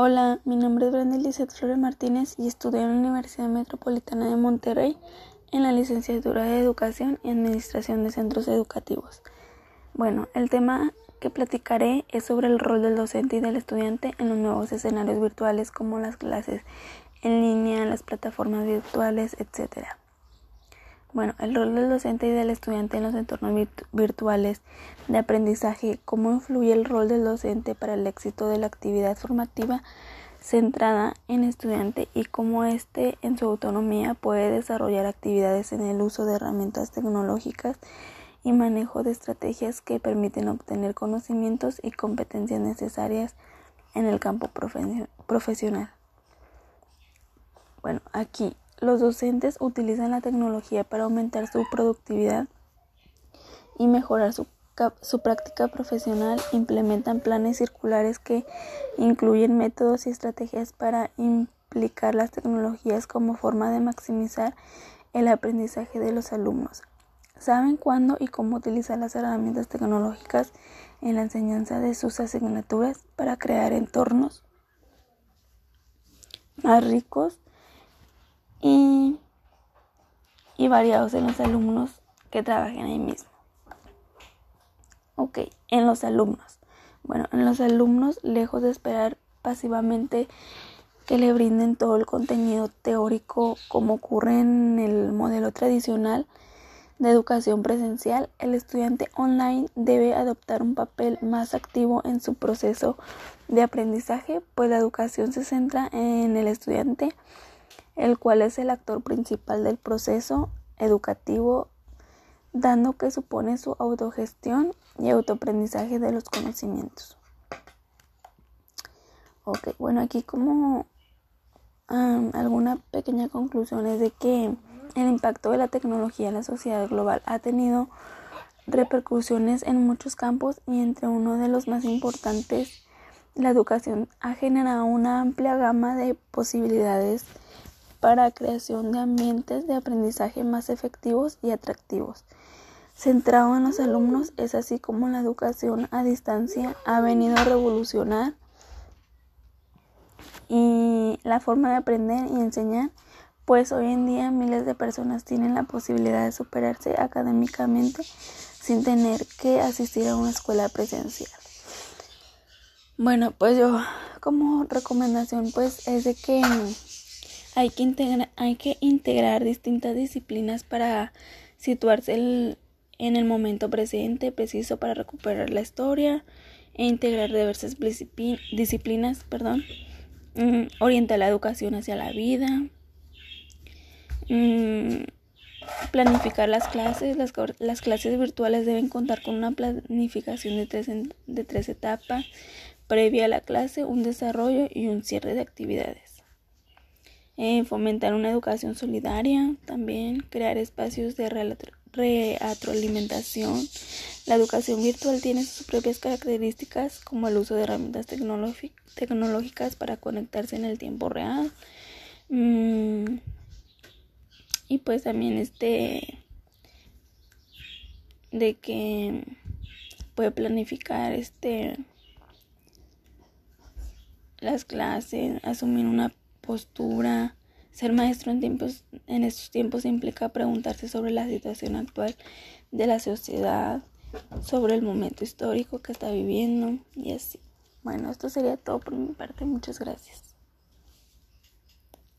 Hola, mi nombre es Brenda Lizeth Flores Martínez y estudio en la Universidad Metropolitana de Monterrey en la licenciatura de Educación y Administración de Centros Educativos. Bueno, el tema que platicaré es sobre el rol del docente y del estudiante en los nuevos escenarios virtuales como las clases en línea, las plataformas virtuales, etc. Bueno, el rol del docente y del estudiante en los entornos virtuales de aprendizaje, cómo influye el rol del docente para el éxito de la actividad formativa centrada en estudiante y cómo éste en su autonomía puede desarrollar actividades en el uso de herramientas tecnológicas y manejo de estrategias que permiten obtener conocimientos y competencias necesarias en el campo profesional. Bueno, aquí los docentes utilizan la tecnología para aumentar su productividad y mejorar su, práctica profesional. Implementan planes circulares que incluyen métodos y estrategias para implicar las tecnologías como forma de maximizar el aprendizaje de los alumnos. Saben cuándo y cómo utilizar las herramientas tecnológicas en la enseñanza de sus asignaturas para crear entornos más ricos y, variados en los alumnos que trabajan ahí mismo. Ok, en los alumnos. Bueno, en los alumnos, lejos de esperar pasivamente que le brinden todo el contenido teórico como ocurre en el modelo tradicional de educación presencial, el estudiante online debe adoptar un papel más activo en su proceso de aprendizaje, pues la educación se centra en el estudiante el cual es el actor principal del proceso educativo, dando que supone su autogestión y autoaprendizaje de los conocimientos. Ok, bueno, aquí como alguna pequeña conclusión es de que el impacto de la tecnología en la sociedad global ha tenido repercusiones en muchos campos y entre uno de los más importantes, la educación ha generado una amplia gama de posibilidades para creación de ambientes de aprendizaje más efectivos y atractivos. Centrado en los alumnos es así como la educación a distancia ha venido a revolucionar y la forma de aprender y enseñar, pues hoy en día miles de personas tienen la posibilidad de superarse académicamente sin tener que asistir a una escuela presencial. Bueno, pues yo como recomendación pues es de que hay que, integrar, hay que integrar distintas disciplinas para situarse en el momento presente preciso para recuperar la historia e integrar diversas disciplinas, perdón, mm, orientar la educación hacia la vida, mm, planificar las clases, las, las, clases virtuales deben contar con una planificación de tres, de tres etapas, previa a la clase, un desarrollo y un cierre de actividades. Eh, fomentar una educación solidaria, también crear espacios de retroalimentación. La educación virtual tiene sus propias características como el uso de herramientas tecnológicas para conectarse en el tiempo real. Mm, y pues también este de que puede planificar este las clases, asumir una postura. Ser maestro en, tiempos, en estos tiempos implica preguntarse sobre la situación actual de la sociedad, sobre el momento histórico que está viviendo y así. Bueno, esto sería todo por mi parte. Muchas gracias.